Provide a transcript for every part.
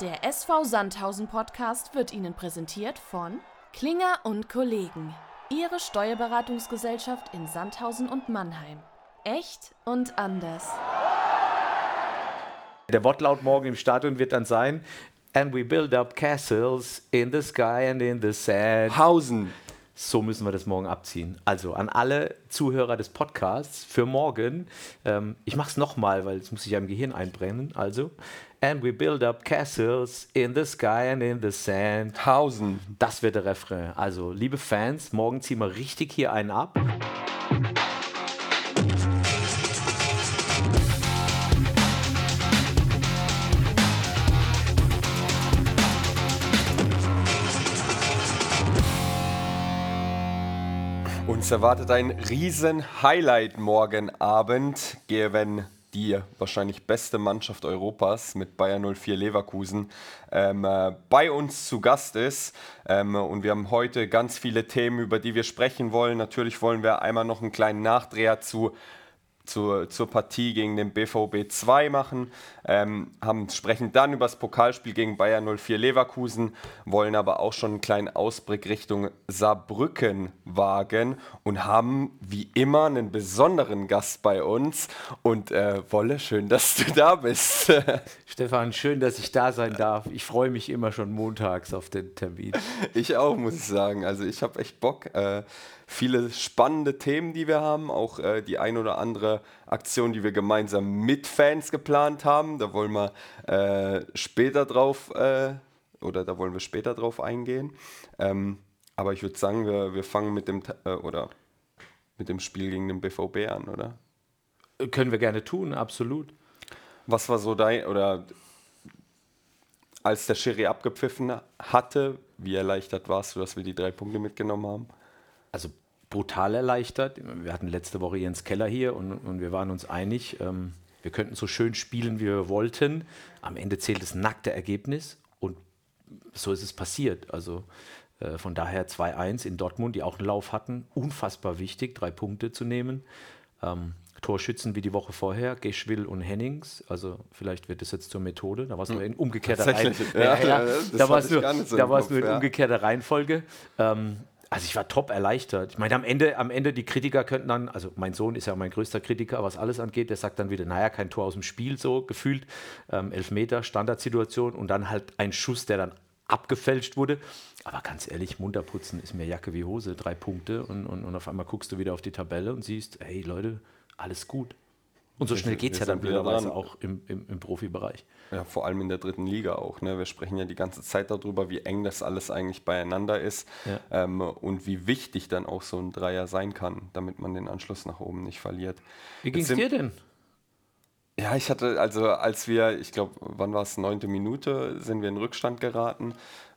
Der SV Sandhausen Podcast wird Ihnen präsentiert von Klinger und Kollegen. Ihre Steuerberatungsgesellschaft in Sandhausen und Mannheim. Echt und anders. Der Wortlaut morgen im Stadion wird dann sein: And we build up castles in the sky and in the sand. Hausen. So müssen wir das morgen abziehen. Also an alle Zuhörer des Podcasts für morgen. Ähm, ich mache es nochmal, weil es muss sich ja im Gehirn einbrennen. Also, and we build up castles in the sky and in the sand. Hausen. Das wird der Refrain. Also, liebe Fans, morgen ziehen wir richtig hier einen ab. Uns erwartet ein riesen Highlight morgen Abend, wenn die wahrscheinlich beste Mannschaft Europas mit Bayern 04 Leverkusen ähm, äh, bei uns zu Gast ist. Ähm, und wir haben heute ganz viele Themen, über die wir sprechen wollen. Natürlich wollen wir einmal noch einen kleinen Nachdreher zu zur, zur Partie gegen den BVB 2 machen, ähm, haben, sprechen dann über das Pokalspiel gegen Bayern 04 Leverkusen, wollen aber auch schon einen kleinen Ausblick Richtung Saarbrücken wagen und haben wie immer einen besonderen Gast bei uns. Und äh, Wolle, schön, dass du da bist. Stefan, schön, dass ich da sein darf. Ich freue mich immer schon montags auf den Termin. Ich auch, muss ich sagen. Also ich habe echt Bock. Äh, viele spannende Themen, die wir haben, auch äh, die ein oder andere Aktion, die wir gemeinsam mit Fans geplant haben. Da wollen wir äh, später drauf äh, oder da wollen wir später drauf eingehen. Ähm, aber ich würde sagen, wir, wir fangen mit dem äh, oder mit dem Spiel gegen den BVB an, oder? Können wir gerne tun, absolut. Was war so dein oder als der Schiri abgepfiffen hatte, wie erleichtert warst du, dass wir die drei Punkte mitgenommen haben? Also brutal erleichtert. Wir hatten letzte Woche Jens Keller hier und, und wir waren uns einig, ähm, wir könnten so schön spielen, wie wir wollten. Am Ende zählt das nackte Ergebnis und so ist es passiert. Also äh, von daher 2-1 in Dortmund, die auch einen Lauf hatten. Unfassbar wichtig, drei Punkte zu nehmen. Ähm, Torschützen wie die Woche vorher, Geschwill und Hennings. Also vielleicht wird das jetzt zur Methode. Da war es nur in umgekehrter Reihenfolge. Ja, ja, ja, da war es nur, so nur, in umgekehrter Reihenfolge. Ähm, also ich war top erleichtert. Ich meine, am Ende, am Ende die Kritiker könnten dann, also mein Sohn ist ja mein größter Kritiker, was alles angeht, der sagt dann wieder, naja, kein Tor aus dem Spiel, so gefühlt. Ähm, Elfmeter, Standardsituation und dann halt ein Schuss, der dann abgefälscht wurde. Aber ganz ehrlich, munterputzen ist mir Jacke wie Hose, drei Punkte und, und, und auf einmal guckst du wieder auf die Tabelle und siehst, hey Leute, alles gut. Und so schnell geht es ja dann blöderweise auch im, im, im, Profibereich. Ja, vor allem in der dritten Liga auch. Ne? Wir sprechen ja die ganze Zeit darüber, wie eng das alles eigentlich beieinander ist ja. ähm, und wie wichtig dann auch so ein Dreier sein kann, damit man den Anschluss nach oben nicht verliert. Wie ging es dir denn? Ja, ich hatte, also als wir, ich glaube, wann war es, neunte Minute, sind wir in Rückstand geraten.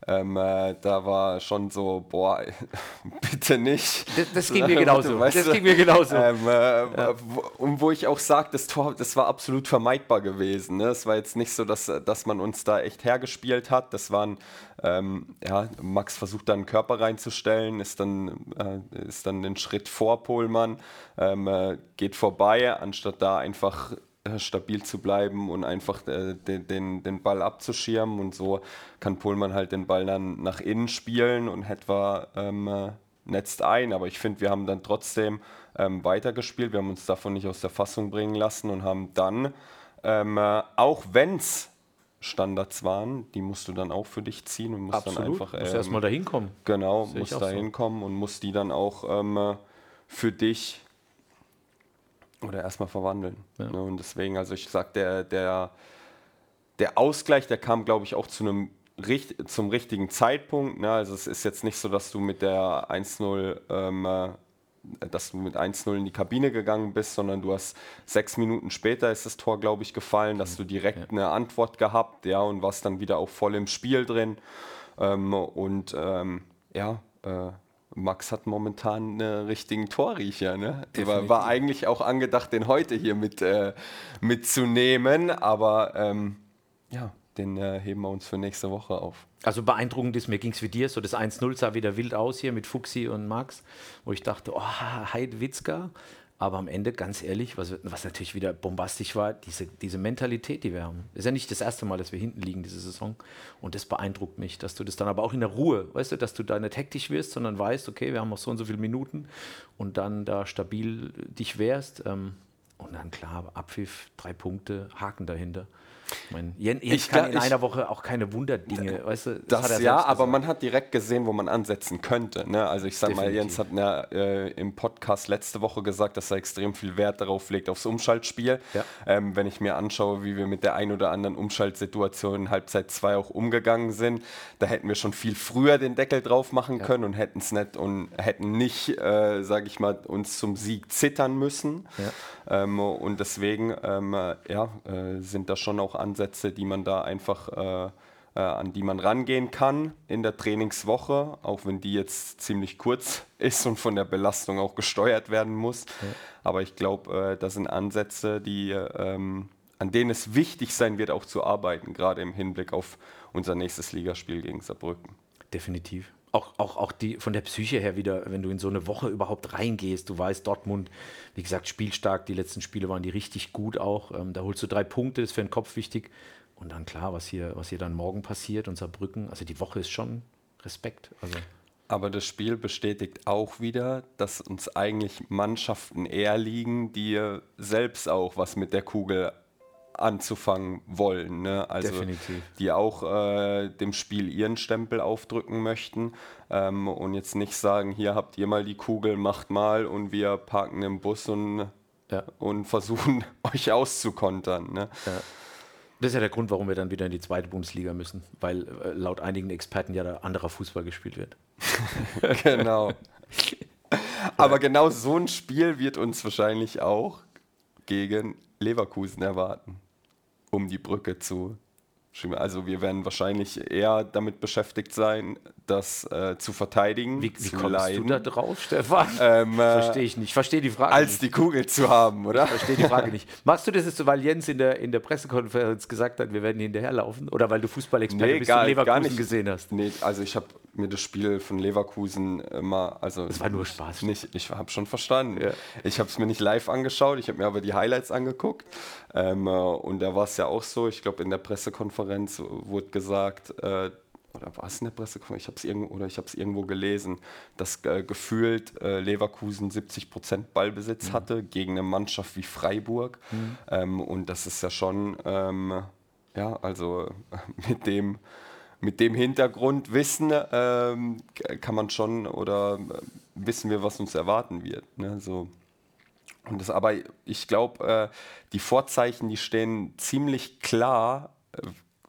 Ähm, äh, da war schon so, boah, bitte nicht. Das, das ging mir genauso. Weißt das ging mir genauso. Ähm, äh, ja. Und wo ich auch sage, das Tor, das war absolut vermeidbar gewesen. Ne? Es war jetzt nicht so, dass, dass man uns da echt hergespielt hat. Das waren, ähm, ja, Max versucht da einen Körper reinzustellen, ist dann, äh, ist dann den Schritt vor Pohlmann, ähm, äh, geht vorbei, anstatt da einfach stabil zu bleiben und einfach äh, den, den, den Ball abzuschirmen. Und so kann Pohlmann halt den Ball dann nach innen spielen und etwa ähm, äh, netzt ein. Aber ich finde, wir haben dann trotzdem ähm, weitergespielt. Wir haben uns davon nicht aus der Fassung bringen lassen und haben dann, ähm, äh, auch wenn es Standards waren, die musst du dann auch für dich ziehen und musst Absolut. dann einfach. Ähm, musst erstmal dahin kommen. Genau, musst da hinkommen so. und musst die dann auch ähm, für dich oder erstmal verwandeln. Ja. Ne? Und deswegen, also ich sag, der, der, der Ausgleich, der kam, glaube ich, auch zu einem zum richtigen Zeitpunkt. Ne? Also es ist jetzt nicht so, dass du mit der 1-0 ähm, äh, dass du mit 1-0 in die Kabine gegangen bist, sondern du hast sechs Minuten später ist das Tor, glaube ich, gefallen, dass du direkt eine Antwort gehabt, ja, und warst dann wieder auch voll im Spiel drin. Ähm, und ähm, ja, äh, Max hat momentan einen richtigen Torriecher. Ne? War, war, eigentlich auch angedacht, den heute hier mit, äh, mitzunehmen, aber ähm, ja, den äh, heben wir uns für nächste Woche auf. Also beeindruckend ist, mir ging es wie dir, so das 1-0 sah wieder wild aus hier mit Fuxi und Max, wo ich dachte, oh, Heidwitzka. Aber am Ende, ganz ehrlich, was, was natürlich wieder bombastisch war, diese, diese Mentalität, die wir haben. Ist ja nicht das erste Mal, dass wir hinten liegen diese Saison. Und das beeindruckt mich, dass du das dann aber auch in der Ruhe, weißt du, dass du da nicht hektisch wirst, sondern weißt, okay, wir haben noch so und so viele Minuten und dann da stabil dich wehrst. Ähm, und dann klar, Abpfiff, drei Punkte, Haken dahinter. Ich meine, Jens, Jens kann in ich, einer Woche auch keine Wunderdinge, weißt du? Das, das ja, aber man hat direkt gesehen, wo man ansetzen könnte. Ne? Also ich sag Definitiv. mal, Jens hat ja, äh, im Podcast letzte Woche gesagt, dass er extrem viel Wert darauf legt, aufs Umschaltspiel. Ja. Ähm, wenn ich mir anschaue, wie wir mit der ein oder anderen Umschaltsituation in Halbzeit 2 auch umgegangen sind, da hätten wir schon viel früher den Deckel drauf machen ja. können und hätten es nicht und hätten nicht, äh, sage ich mal, uns zum Sieg zittern müssen. Ähm, und deswegen ähm, ja, äh, sind da schon auch Ansätze, die man da einfach äh, äh, an die man rangehen kann in der Trainingswoche, auch wenn die jetzt ziemlich kurz ist und von der Belastung auch gesteuert werden muss. Ja. Aber ich glaube, äh, das sind Ansätze, die, ähm, an denen es wichtig sein wird, auch zu arbeiten, gerade im Hinblick auf unser nächstes Ligaspiel gegen Saarbrücken. Definitiv auch, auch, auch die, von der Psyche her wieder, wenn du in so eine Woche überhaupt reingehst, du weißt, Dortmund, wie gesagt, spielstark, die letzten Spiele waren die richtig gut auch. Ähm, da holst du drei Punkte, ist für den Kopf wichtig. Und dann klar, was hier, was hier dann morgen passiert und Saarbrücken, also die Woche ist schon Respekt. Also. Aber das Spiel bestätigt auch wieder, dass uns eigentlich Mannschaften eher liegen, die selbst auch was mit der Kugel anzufangen wollen. Ne? Also Definitiv. die auch äh, dem Spiel ihren Stempel aufdrücken möchten ähm, und jetzt nicht sagen, hier habt ihr mal die Kugel, macht mal und wir parken im Bus und, ja. und versuchen euch auszukontern. Ne? Ja. Das ist ja der Grund, warum wir dann wieder in die zweite Bundesliga müssen, weil äh, laut einigen Experten ja da anderer Fußball gespielt wird. genau. Aber genau so ein Spiel wird uns wahrscheinlich auch gegen Leverkusen erwarten um die Brücke zu also wir werden wahrscheinlich eher damit beschäftigt sein, das äh, zu verteidigen. Wie, wie zu kommst leiden. du da drauf, Stefan? Ähm, äh, verstehe ich nicht. Ich verstehe die Frage Als nicht. die Kugel zu haben, oder? Verstehe die Frage nicht. Machst du das jetzt so, weil Jens in der, in der Pressekonferenz gesagt hat, wir werden hinterherlaufen? Oder weil du Fußballexperte nee, bist gar, und Leverkusen gesehen hast? Nee, also ich habe mir das Spiel von Leverkusen immer, also... Es war nur Spaß. Nicht, ich habe schon verstanden. Ja. Ich habe es mir nicht live angeschaut, ich habe mir aber die Highlights angeguckt. Ähm, äh, und da war es ja auch so, ich glaube in der Pressekonferenz wurde gesagt, äh, oder war es in der Pressekonferenz? Ich habe es irgendwo oder ich habe es irgendwo gelesen, dass äh, gefühlt äh, Leverkusen 70 Prozent Ballbesitz mhm. hatte gegen eine Mannschaft wie Freiburg. Mhm. Ähm, und das ist ja schon, ähm, ja, also mit dem mit dem Hintergrundwissen ähm, kann man schon oder äh, wissen wir, was uns erwarten wird. Ne? So. Und das, aber ich glaube, äh, die Vorzeichen, die stehen ziemlich klar äh,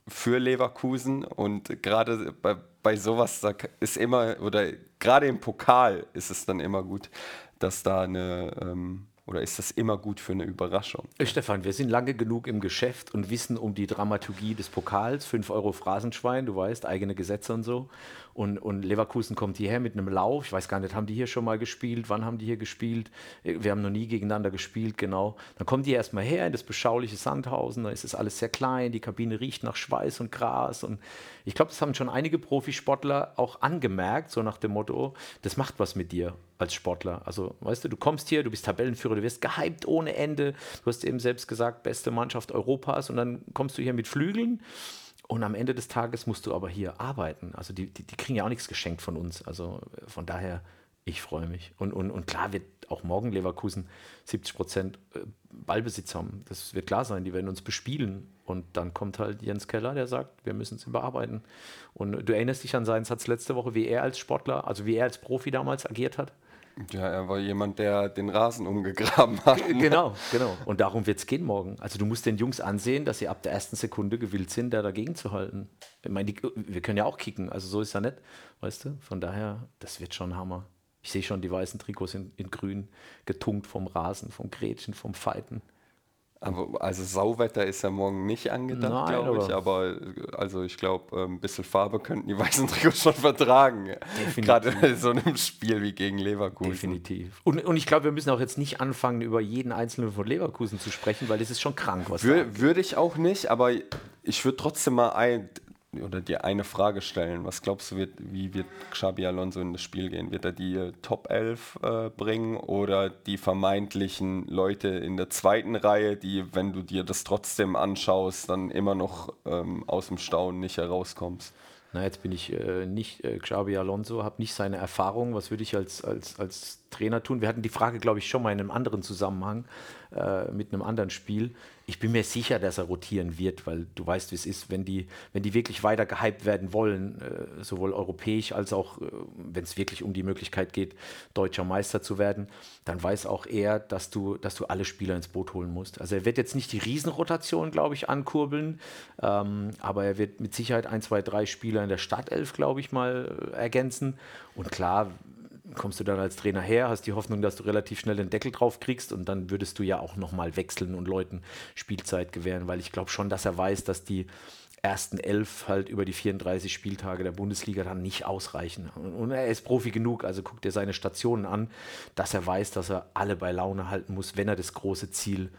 für Leverkusen und gerade bei, bei sowas da ist immer, oder gerade im Pokal ist es dann immer gut, dass da eine, ähm, oder ist das immer gut für eine Überraschung? Äh, Stefan, wir sind lange genug im Geschäft und wissen um die Dramaturgie des Pokals. 5 Euro Phrasenschwein, du weißt, eigene Gesetze und so. Und, und Leverkusen kommt hierher mit einem Lauf. Ich weiß gar nicht, haben die hier schon mal gespielt? Wann haben die hier gespielt? Wir haben noch nie gegeneinander gespielt, genau. Dann kommen die erstmal her in das beschauliche Sandhausen. Da ist es alles sehr klein. Die Kabine riecht nach Schweiß und Gras. Und ich glaube, das haben schon einige Profisportler auch angemerkt, so nach dem Motto: Das macht was mit dir als Sportler. Also, weißt du, du kommst hier, du bist Tabellenführer, du wirst gehypt ohne Ende. Du hast eben selbst gesagt, beste Mannschaft Europas. Und dann kommst du hier mit Flügeln und am Ende des Tages musst du aber hier arbeiten. Also die, die, die kriegen ja auch nichts geschenkt von uns. Also von daher, ich freue mich. Und, und, und klar wird auch morgen Leverkusen 70 Prozent äh, Ballbesitz haben. Das wird klar sein, die werden uns bespielen. Und dann kommt halt Jens Keller, der sagt, wir müssen es überarbeiten. Und du erinnerst dich an seinen Satz letzte Woche, wie er als Sportler, also wie er als Profi damals agiert hat? Ja, er war jemand, der den Rasen umgegraben hat. Genau, genau. Und darum wird es gehen morgen. Also du musst den Jungs ansehen, dass sie ab der ersten Sekunde gewillt sind, da dagegen zu halten. Ich meine, wir können ja auch kicken, also so ist ja nicht, weißt du? Von daher, das wird schon Hammer. Ich sehe schon die weißen Trikots in, in grün, getunkt vom Rasen, vom Gretchen, vom Fighten. Aber also Sauwetter ist ja morgen nicht angedacht, glaube ich. Aber also ich glaube, ein bisschen Farbe könnten die weißen Trikots schon vertragen. Gerade in so einem Spiel wie gegen Leverkusen. Definitiv. Und, und ich glaube, wir müssen auch jetzt nicht anfangen, über jeden einzelnen von Leverkusen zu sprechen, weil das ist schon krank, was Wür, Würde ich auch nicht, aber ich würde trotzdem mal ein, oder dir eine Frage stellen. Was glaubst du, wird, wie wird Xabi Alonso in das Spiel gehen? Wird er die äh, Top 11 äh, bringen oder die vermeintlichen Leute in der zweiten Reihe, die, wenn du dir das trotzdem anschaust, dann immer noch ähm, aus dem Staunen nicht herauskommst? Na, jetzt bin ich äh, nicht äh, Xabi Alonso, habe nicht seine Erfahrung. Was würde ich als, als, als Trainer tun? Wir hatten die Frage, glaube ich, schon mal in einem anderen Zusammenhang äh, mit einem anderen Spiel. Ich bin mir sicher, dass er rotieren wird, weil du weißt, wie es ist, wenn die, wenn die wirklich weiter gehypt werden wollen, äh, sowohl europäisch als auch, äh, wenn es wirklich um die Möglichkeit geht, deutscher Meister zu werden, dann weiß auch er, dass du, dass du alle Spieler ins Boot holen musst. Also er wird jetzt nicht die Riesenrotation, glaube ich, ankurbeln, ähm, aber er wird mit Sicherheit ein, zwei, drei Spieler in der Startelf, glaube ich, mal äh, ergänzen. Und klar, kommst du dann als Trainer her, hast die Hoffnung, dass du relativ schnell den Deckel drauf kriegst und dann würdest du ja auch nochmal wechseln und Leuten Spielzeit gewähren, weil ich glaube schon, dass er weiß, dass die ersten elf halt über die 34 Spieltage der Bundesliga dann nicht ausreichen. Und er ist Profi genug, also guckt er seine Stationen an, dass er weiß, dass er alle bei Laune halten muss, wenn er das große Ziel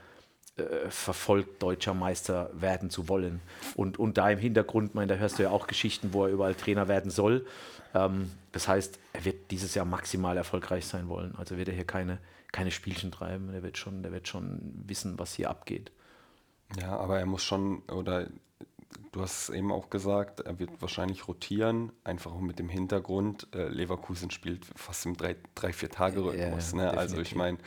äh, verfolgt, deutscher Meister werden zu wollen. Und, und da im Hintergrund, mein, da hörst du ja auch Geschichten, wo er überall Trainer werden soll. Ähm, das heißt, er wird dieses Jahr maximal erfolgreich sein wollen. Also wird er hier keine, keine Spielchen treiben. Der wird, schon, der wird schon wissen, was hier abgeht. Ja, aber er muss schon, oder du hast es eben auch gesagt, er wird wahrscheinlich rotieren, einfach mit dem Hintergrund, äh, Leverkusen spielt fast im 3-4-Tage-Rhythmus. Ja, ne? Also ich meine,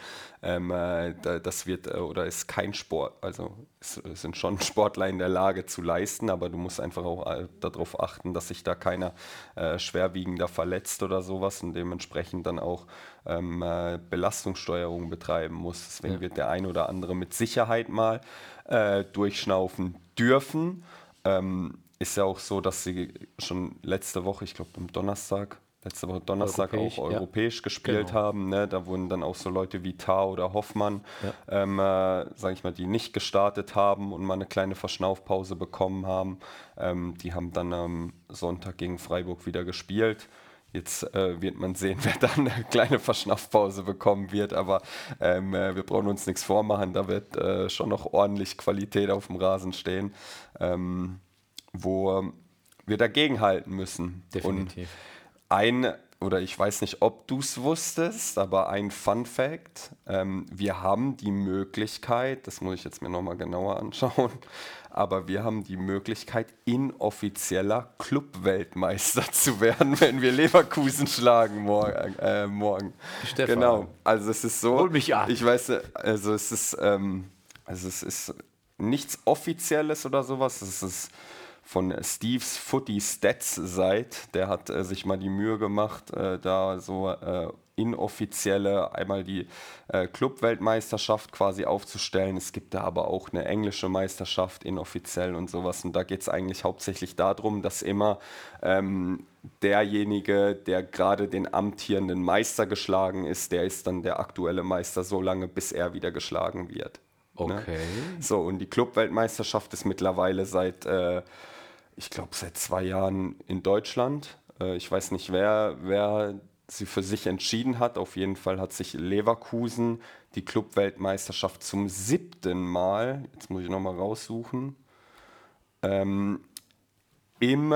ähm, äh, das wird äh, oder ist kein Sport, also es, es, sind schon Sportler in der Lage zu leisten, aber du musst einfach auch äh, darauf achten, dass sich da keiner äh, schwerwiegender verletzt oder sowas und dementsprechend dann auch ähm, äh, Belastungssteuerung betreiben muss. Deswegen ja. wird der ein oder andere mit Sicherheit mal durchschnaufen dürfen. Ähm, ist ja auch so, dass sie schon letzte Woche, ich glaube am Donnerstag, letzte Woche Donnerstag europäisch, auch europäisch ja. gespielt genau. haben. Ne? Da wurden dann auch so Leute wie Tar oder Hoffmann, ja. ähm, äh, sage ich mal, die nicht gestartet haben und mal eine kleine Verschnaufpause bekommen haben. Ähm, die haben dann am Sonntag gegen Freiburg wieder gespielt. Jetzt äh, wird man sehen, wer dann eine kleine Verschnaufpause bekommen wird, aber ähm, äh, wir brauchen uns nichts vormachen. Da wird äh, schon noch ordentlich Qualität auf dem Rasen stehen, ähm, wo wir dagegenhalten müssen. Definitiv. Und ein, oder ich weiß nicht, ob du es wusstest, aber ein Fun Fact: ähm, Wir haben die Möglichkeit, das muss ich jetzt mir nochmal genauer anschauen, aber wir haben die Möglichkeit, inoffizieller Clubweltmeister zu werden, wenn wir Leverkusen schlagen morgen. Äh, morgen. Stefan. Genau. Also es ist so. Hol mich ab. Ich weiß, also es ist, ähm, also es ist nichts Offizielles oder sowas. Es ist von Steves Footy Stats Seite. Der hat äh, sich mal die Mühe gemacht, äh, da so äh, inoffizielle, einmal die äh, Clubweltmeisterschaft quasi aufzustellen. Es gibt da aber auch eine englische Meisterschaft inoffiziell und sowas. Und da geht es eigentlich hauptsächlich darum, dass immer ähm, derjenige, der gerade den amtierenden Meister geschlagen ist, der ist dann der aktuelle Meister so lange, bis er wieder geschlagen wird. Ne? Okay. Ne? So, und die Clubweltmeisterschaft ist mittlerweile seit, äh, ich glaube, seit zwei Jahren in Deutschland. Äh, ich weiß nicht, wer, wer sie für sich entschieden hat. Auf jeden Fall hat sich Leverkusen die Clubweltmeisterschaft zum siebten Mal, jetzt muss ich nochmal raussuchen, ähm, im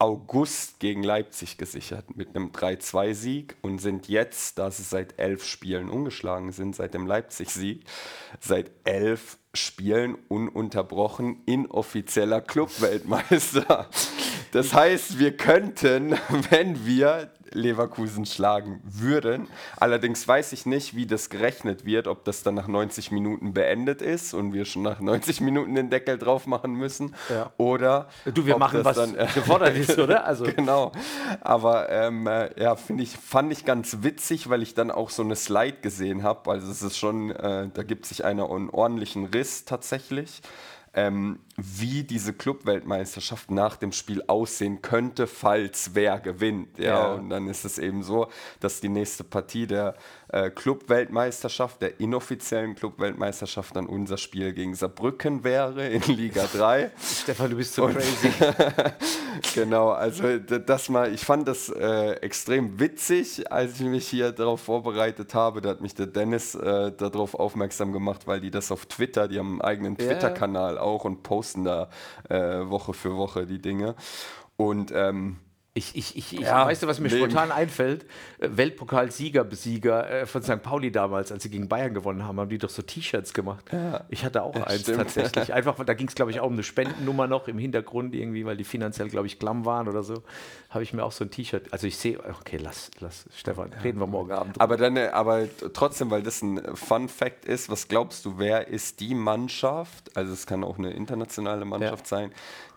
August gegen Leipzig gesichert mit einem 3-2-Sieg und sind jetzt, da sie seit elf Spielen ungeschlagen sind, seit dem Leipzig-Sieg, seit elf Spielen ununterbrochen inoffizieller Clubweltmeister. Das heißt, wir könnten, wenn wir Leverkusen schlagen würden. Allerdings weiß ich nicht, wie das gerechnet wird, ob das dann nach 90 Minuten beendet ist und wir schon nach 90 Minuten den Deckel drauf machen müssen. Ja. Oder. Du, wir machen, was dann, äh, gefordert ist, oder? Also. genau. Aber ähm, äh, ja, ich, fand ich ganz witzig, weil ich dann auch so eine Slide gesehen habe. Also es ist schon, äh, da gibt sich einen ordentlichen Riss tatsächlich ähm, wie diese Clubweltmeisterschaft nach dem Spiel aussehen könnte, falls wer gewinnt. Ja? ja? Und dann ist es eben so, dass die nächste Partie der äh, Clubweltmeisterschaft, der inoffiziellen Clubweltmeisterschaft, dann unser Spiel gegen Saarbrücken wäre in Liga 3. Stefan, du bist so Und crazy. genau, also das mal, ich fand das äh, extrem witzig, als ich mich hier darauf vorbereitet habe. Da hat mich der Dennis äh, darauf aufmerksam gemacht, weil die das auf Twitter, die haben einen eigenen Twitter-Kanal auch und posten da äh, Woche für Woche die Dinge. Und ähm, ich, ich, ich, ich Ja, weißt du, was mir Leben. spontan einfällt? Äh, Weltpokalsieger, Besieger äh, von St. Pauli damals, als sie gegen Bayern gewonnen haben, haben die doch so T-Shirts gemacht. Ich hatte auch eins stimmt. tatsächlich. Einfach, da ging es, glaube ich, auch um eine Spendennummer noch im Hintergrund irgendwie, weil die finanziell, glaube ich, klamm waren oder so. Habe ich mir auch so ein T-Shirt. Also ich sehe, okay, lass, lass, Stefan, reden wir morgen Abend. drüber. Aber dann, äh, aber trotzdem, weil das ein Fun Fact ist, was glaubst du, wer ist die Mannschaft, also es kann auch eine internationale Mannschaft sein,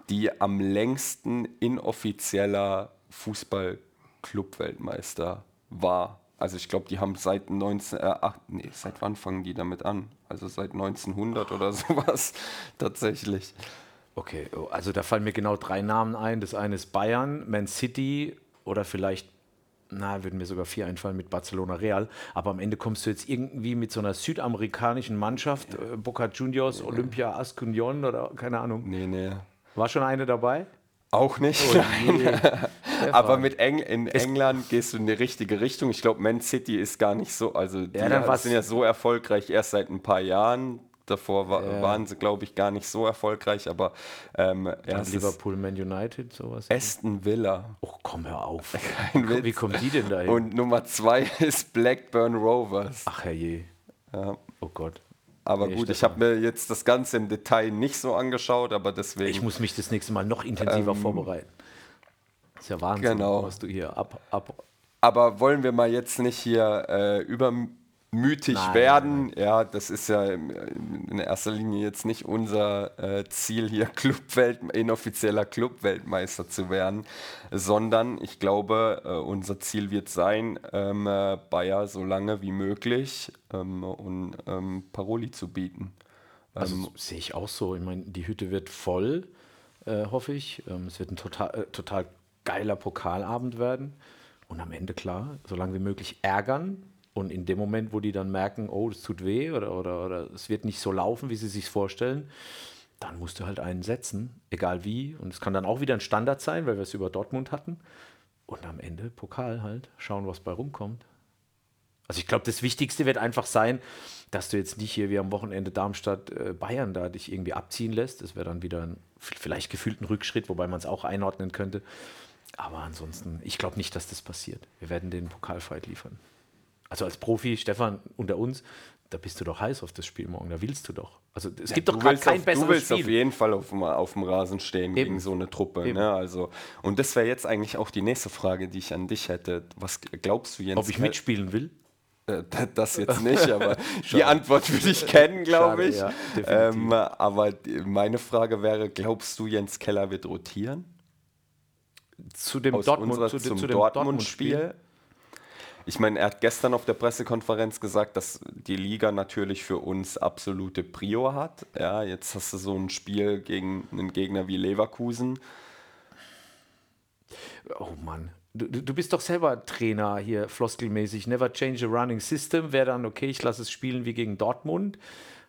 die am längsten inoffizieller Fußball-Club-Weltmeister war? Also ich glaube, die haben seit 19, äh, ach, nee, seit wann fangen die damit an? Also seit 1900 oder sowas tatsächlich. Okay, oh, also da fallen mir genau drei Namen ein. Das eine ist Bayern, Man City oder vielleicht, na, würden mir sogar vier einfallen mit Barcelona Real. Aber am Ende kommst du jetzt irgendwie mit so einer südamerikanischen Mannschaft, äh, Boca Juniors, Olympia Ascunion oder keine Ahnung. Nee, nee. War schon eine dabei? Auch nicht. Oh je. Aber mit Eng in England gehst du in die richtige Richtung. Ich glaube, Man City ist gar nicht so, also die war's- sind ja so erfolgreich erst seit ein paar Jahren. Davor wa waren sie, glaube ich, gar nicht so erfolgreich, aber ähm, ja, Liverpool, Man United, sowas. Aston Villa. Oh, komm, hör auf. Wie kommen die denn da hin? Und Nummer zwei ist Blackburn Rovers. Ach herrje. Ja. Oh Gott. Aber Nee, gut, ich Stefan. habe mir jetzt das Ganze im Detail nicht so angeschaut, aber deswegen. Ich muss mich das nächste Mal noch intensiver vorbereiten. Das ist ja Wahnsinn, Ähm, Genau. was du hier ab, ab, Aber wollen wir mal jetzt nicht hier äh, übermütig Nein, werden? Ja, das ist ja in erster Linie jetzt nicht unser äh, Ziel, hier Clubwelt inoffizieller Clubweltmeister zu werden, sondern ich glaube, äh, unser Ziel wird sein, ähm, äh, Bayer so lange wie möglich ähm, und ähm, Paroli zu bieten. Also sehe ich auch so. Ich meine, die Hütte wird voll, äh, hoffe ich. Ähm, es wird ein total, äh, total geiler Pokalabend werden. Und am Ende, klar, so lange wie möglich ärgern. Und in dem Moment, wo die dann merken, oh, das tut weh oder, oder, oder es wird nicht so laufen, wie sie sich vorstellen, dann musst du halt einen setzen, egal wie. Und es kann dann auch wieder ein Standard sein, weil wir es über Dortmund hatten. Und am Ende Pokal halt, schauen, was bei rumkommt. Also ich glaube, das Wichtigste wird einfach sein, dass du jetzt nicht hier wie am Wochenende Darmstadt äh, Bayern da dich irgendwie abziehen lässt. Das wäre dann wieder ein vielleicht gefühlten Rückschritt, wobei man es auch einordnen könnte. Aber ansonsten, ich glaube nicht, dass das passiert. Wir werden den Pokalfight liefern. Also als Profi, Stefan, unter uns, da bist du doch heiß auf das Spiel morgen. Da willst du doch. Also es gibt doch gerade kein auf, besseres Du willst auf Spiel. jeden Fall auf, dem- auf dem Rasen stehen Eben. gegen so eine Truppe. Ne? Also, und das wäre jetzt eigentlich auch die nächste Frage, die ich an dich hätte. Was glaubst du, Jens? Ob ich mitspielen will? Äh, das jetzt nicht, aber die Antwort würde ich kennen, glaube Schade, ich. ja, ähm, aber meine Frage wäre: Glaubst du, Jens Keller wird rotieren? Zu dem Aus Dortmund, ich meine, er hat gestern auf der Pressekonferenz gesagt, dass die Liga natürlich für uns absolute Prio hat. Ja, jetzt hast du so ein Spiel gegen einen Gegner wie Leverkusen. Oh Mann. Du, du bist doch selber Trainer hier, floskelmäßig. Never change a running system. Wäre dann, okay, ich lasse es spielen wie gegen Dortmund,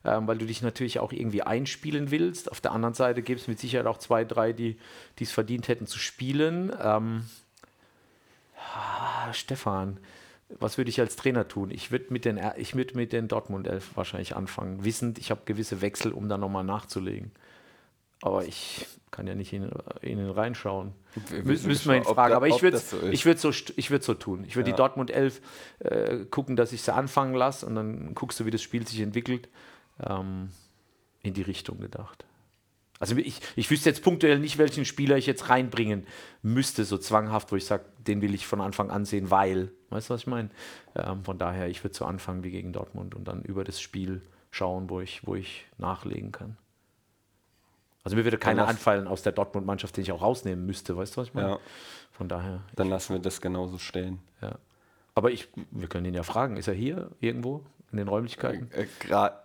ähm, weil du dich natürlich auch irgendwie einspielen willst. Auf der anderen Seite gibt es mit Sicherheit auch zwei, drei, die die es verdient hätten zu spielen. Ähm, ah, Stefan, was würde ich als Trainer tun? Ich würde mit den, ich würd mit den Dortmund 11 wahrscheinlich anfangen, wissend, ich habe gewisse Wechsel, um dann nochmal nachzulegen. Aber ich kann ja nicht in, in ihn reinschauen. Müssen wir ihn fragen. da- Aber ich würde so ich würd so, ich würd so tun. Ich würde Ja. die Dortmund 11 äh, gucken, dass ich sie anfangen lasse und dann guckst du, wie das Spiel sich entwickelt. Ähm, in die Richtung gedacht. Also ich, ich wüsste jetzt punktuell nicht, welchen Spieler ich jetzt reinbringen müsste, so zwanghaft, wo ich sage, den will ich von Anfang an sehen, weil. Weißt du, was ich meine? Ähm, von daher, ich würde so anfangen wie gegen Dortmund und dann über das Spiel schauen, wo ich, wo ich nachlegen kann. Also mir würde keiner anfallen aus der Dortmund-Mannschaft, den ich auch rausnehmen müsste, weißt du, was ich meine? Ja. Von daher, Dann lassen wir das genauso stehen. ja. Aber ich, wir können ihn ja fragen, ist er hier irgendwo in den Räumlichkeiten? Äh,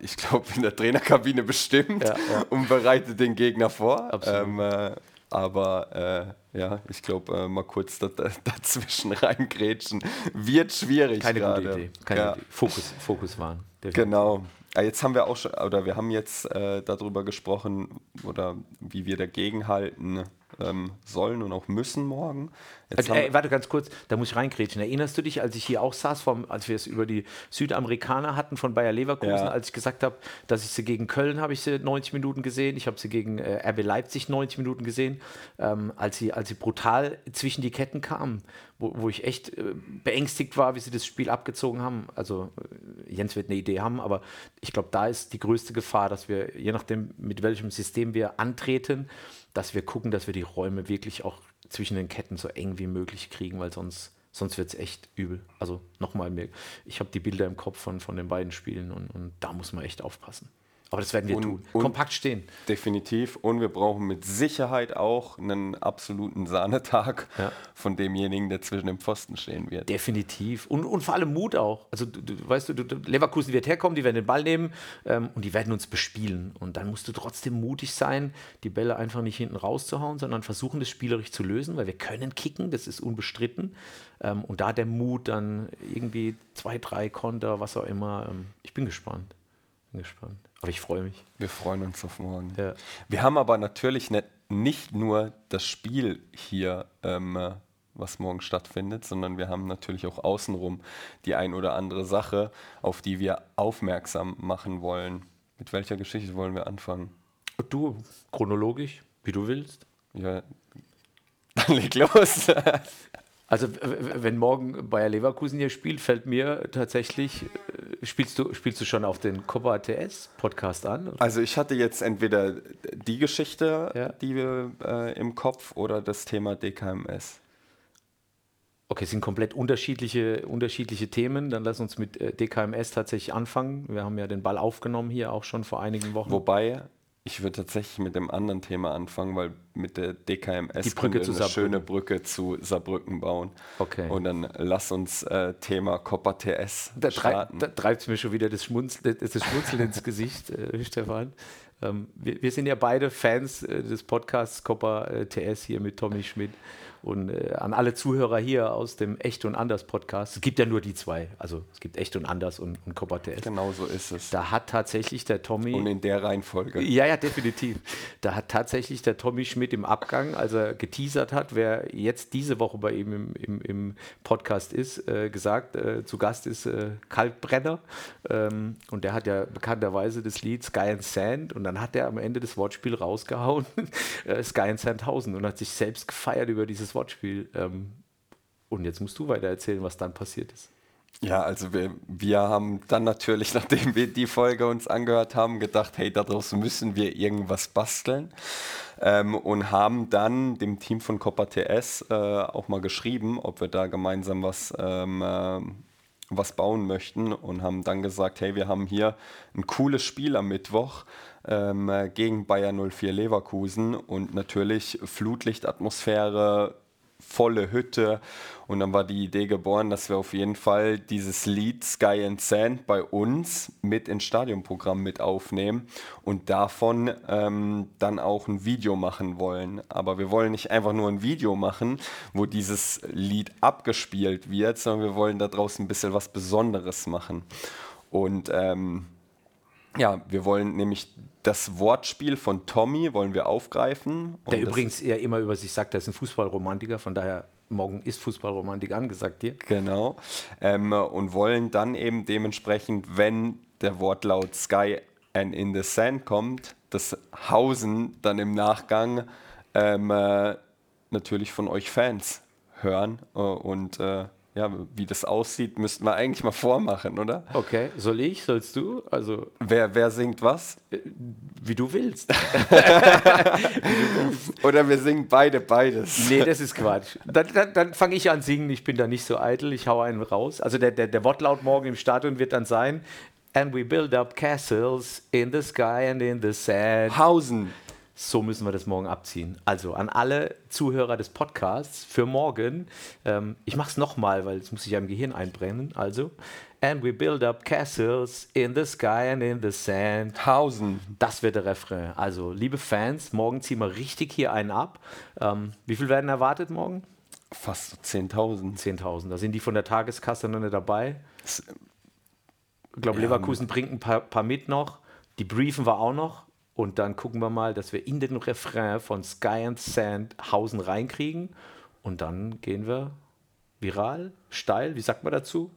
ich glaube, in der Trainerkabine bestimmt Ja, ja. und bereitet den Gegner vor. Ähm, äh, aber äh, ja, ich glaube, äh, mal kurz da, da, dazwischen reingrätschen wird schwierig. Keine gerade. gute Idee. Keine ja, Idee. Fokus, Fokus waren. Genau. Ja, jetzt haben wir auch schon, oder wir haben jetzt äh, darüber gesprochen, oder wie wir dagegen halten, ähm, sollen und auch müssen morgen. Also, ey, warte ganz kurz, da muss ich reingrätschen. Erinnerst du dich, als ich hier auch saß, vom, als wir es über die Südamerikaner hatten von Bayer Leverkusen, ja. als ich gesagt habe, dass ich sie gegen Köln habe ich sie 90 Minuten gesehen, ich habe sie gegen äh, RB Leipzig 90 Minuten gesehen, ähm, als, sie, als sie brutal zwischen die Ketten kamen, wo, wo ich echt äh, beängstigt war, wie sie das Spiel abgezogen haben. Also äh, Jens wird eine Idee haben, aber ich glaube, da ist die größte Gefahr, dass wir, je nachdem, mit welchem System wir antreten, dass wir gucken, dass wir die Räume wirklich auch zwischen den Ketten so eng wie möglich kriegen, weil sonst, sonst wird es echt übel. Also nochmal, ich habe die Bilder im Kopf von, von den beiden Spielen und, und da muss man echt aufpassen. Aber das werden wir und, tun. Und Kompakt stehen. Definitiv. Und wir brauchen mit Sicherheit auch einen absoluten Sahnetag ja. von demjenigen, der zwischen dem Pfosten stehen wird. Definitiv. Und, und vor allem Mut auch. Also, du, du weißt du, du, Leverkusen wird herkommen, die werden den Ball nehmen ähm, und die werden uns bespielen. Und dann musst du trotzdem mutig sein, die Bälle einfach nicht hinten rauszuhauen, sondern versuchen, das spielerisch zu lösen, weil wir können kicken, das ist unbestritten. Ähm, und da der Mut dann irgendwie zwei, drei Konter, was auch immer. Ähm, ich bin gespannt. Bin gespannt. Aber ich freue mich. Wir freuen uns auf morgen. Ja. Wir haben aber natürlich nicht, nicht nur das Spiel hier, ähm, was morgen stattfindet, sondern wir haben natürlich auch außenrum die ein oder andere Sache, auf die wir aufmerksam machen wollen. Mit welcher Geschichte wollen wir anfangen? Du, chronologisch, wie du willst. Ja, dann leg los. Also wenn morgen Bayer Leverkusen hier spielt, fällt mir tatsächlich, äh, spielst du, spielst du schon auf den Copa TS Podcast an? Oder? Also ich hatte jetzt entweder die Geschichte, ja. die wir äh, im Kopf oder das Thema DKMS. Okay, es sind komplett unterschiedliche, unterschiedliche Themen. Dann lass uns mit äh, DKMS tatsächlich anfangen. Wir haben ja den Ball aufgenommen hier auch schon vor einigen Wochen. Wobei ich würde tatsächlich mit dem anderen Thema anfangen, weil mit der DKMS die Brücke zu eine schöne Brücke zu Saarbrücken bauen. Okay. Und dann lass uns äh, Thema Copper TS da starten. Da treibt es mir schon wieder das, Schmunzel, das Schmunzeln ins Gesicht, äh, Stefan. Ähm, wir, wir, sind ja beide Fans äh, des Podcasts Copper äh, TS hier mit Tommy Schmidt. Und äh, an alle Zuhörer hier aus dem Echt und Anders Podcast, es gibt ja nur die zwei, also es gibt Echt und Anders und, und Copper TS. Genau so ist es. Da hat tatsächlich der Tommy. Und in der Reihenfolge. Ja, ja, definitiv. Da hat tatsächlich der Tommy Schmidt im Abgang, als er geteasert hat, wer jetzt diese Woche bei ihm im, im, im Podcast ist, äh, gesagt, äh, zu Gast ist äh, Kaltbrenner. Ähm, und der hat ja bekannterweise das Lied Sky and Sand und dann hat er am Ende das Wortspiel rausgehauen, äh, Sky and Sandhausen und hat sich selbst gefeiert über dieses Wortspiel. Ähm, und jetzt musst du weiter erzählen, was dann passiert ist. Ja, also wir, wir haben dann natürlich, nachdem wir die Folge uns angehört haben, gedacht, hey, daraus müssen wir irgendwas basteln. Ähm, und haben dann dem Team von Copper TS äh, auch mal geschrieben, ob wir da gemeinsam was, ähm, äh, was bauen möchten und haben dann gesagt, hey, wir haben hier ein cooles Spiel am Mittwoch ähm, gegen Bayer 04 Leverkusen und natürlich Flutlichtatmosphäre, volle Hütte. Und dann war die Idee geboren, dass wir auf jeden Fall dieses Lied Sky and Sand bei uns mit ins Stadionprogramm mit aufnehmen und davon ähm, dann auch ein Video machen wollen. Aber wir wollen nicht einfach nur ein Video machen, wo dieses Lied abgespielt wird, sondern wir wollen da draußen ein bisschen was Besonderes machen. Und ähm, ja, wir wollen nämlich das Wortspiel von Tommy wollen wir aufgreifen. Der übrigens ja immer über sich sagt, er ist ein Fußballromantiker, von daher morgen ist Fußballromantik angesagt hier. Genau. Ähm, und wollen dann eben dementsprechend, wenn der Wortlaut Sky and in the Sand kommt, das Hausen dann im Nachgang ähm, äh, natürlich von euch Fans hören äh, und äh, ja, wie das aussieht, müssten wir eigentlich mal vormachen, oder? Okay, soll ich, sollst du? Also wer, wer singt was? Äh, wie du willst. oder wir singen beide beides. Nee, das ist Quatsch. Dann, dann, dann fange ich an singen, ich bin da nicht so eitel, ich hau einen raus. Also der, der, der Wortlaut morgen im Stadion wird dann sein, And we build up castles in the sky and in the sand. Hausen. So müssen wir das morgen abziehen. Also an alle Zuhörer des Podcasts für morgen. Ähm, ich mache es nochmal, weil es muss sich ja im Gehirn einbrennen. Also, and we build up castles in the sky and in the sand. Hausen. Das wird der Refrain. Also, liebe Fans, morgen ziehen wir richtig hier einen ab. Ähm, wie viel werden erwartet morgen? Fast 10.000. 10.000. Da sind die von der Tageskasse noch nicht dabei. Ich glaube, ja, Leverkusen bringt ein paar, paar mit noch. Die briefen wir auch noch Und dann gucken wir mal, dass wir in den Refrain von Sky and Sand Hausen reinkriegen. Und dann gehen wir viral, steil, wie sagt man dazu?